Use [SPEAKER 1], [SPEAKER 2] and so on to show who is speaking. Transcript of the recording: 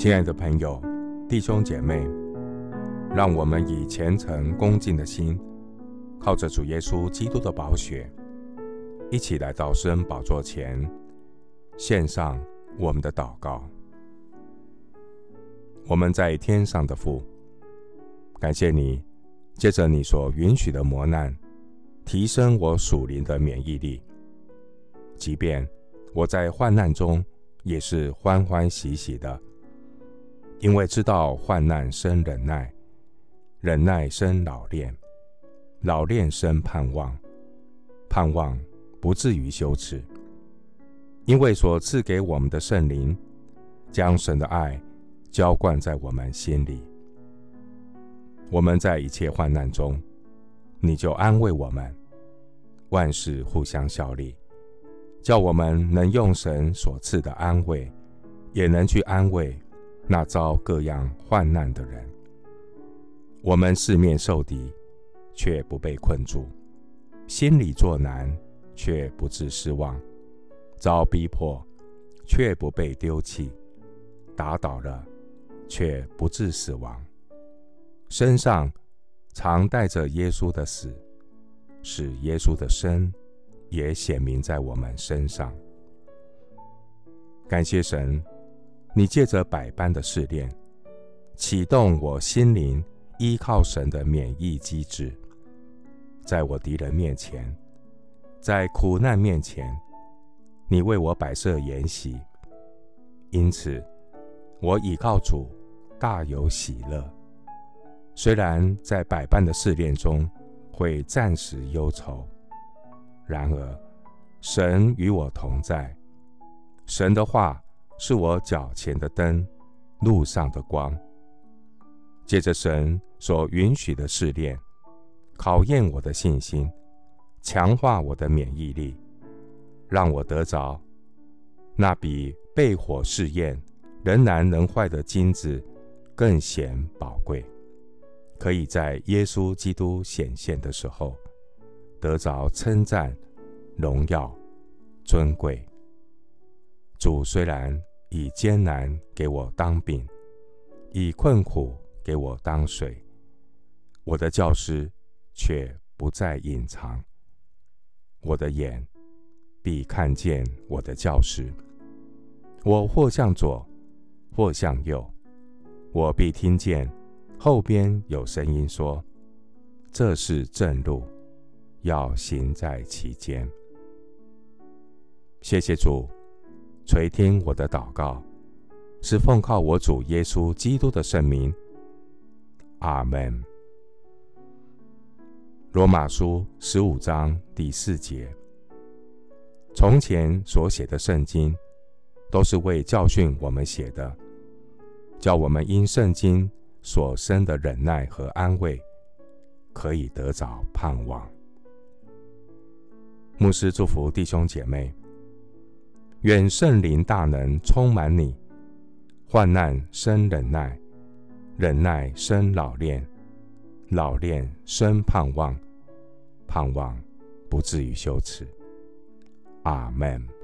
[SPEAKER 1] 亲爱的朋友、弟兄姐妹，让我们以虔诚恭敬的心，靠着主耶稣基督的宝血，一起来到施恩宝座前，献上我们的祷告。我们在天上的父，感谢你，借着你所允许的磨难，提升我属灵的免疫力，即便我在患难中，也是欢欢喜喜的。因为知道患难生忍耐，忍耐生老练，老练生盼望，盼望不至于羞耻。因为所赐给我们的圣灵，将神的爱浇灌在我们心里。我们在一切患难中，你就安慰我们，万事互相效力，叫我们能用神所赐的安慰，也能去安慰。那遭各样患难的人，我们四面受敌，却不被困住；心里作难，却不致失望；遭逼迫，却不被丢弃；打倒了，却不致死亡。身上常带着耶稣的死，使耶稣的生也显明在我们身上。感谢神。你借着百般的试炼，启动我心灵依靠神的免疫机制，在我敌人面前，在苦难面前，你为我摆设筵席。因此，我倚靠主，大有喜乐。虽然在百般的试炼中会暂时忧愁，然而神与我同在，神的话。是我脚前的灯，路上的光。借着神所允许的试炼，考验我的信心，强化我的免疫力，让我得着那比被火试验仍然能坏的金子更显宝贵，可以在耶稣基督显现的时候得着称赞、荣耀、尊贵。主虽然。以艰难给我当饼，以困苦给我当水，我的教师却不再隐藏。我的眼必看见我的教师。我或向左，或向右，我必听见后边有声音说：“这是正路，要行在其间。”谢谢主。垂听我的祷告，是奉靠我主耶稣基督的圣名。阿门。罗马书十五章第四节：从前所写的圣经，都是为教训我们写的，叫我们因圣经所生的忍耐和安慰，可以得着盼望。牧师祝福弟兄姐妹。愿圣灵大能充满你，患难生忍耐，忍耐生老练，老练生盼望，盼望不至于羞耻。阿门。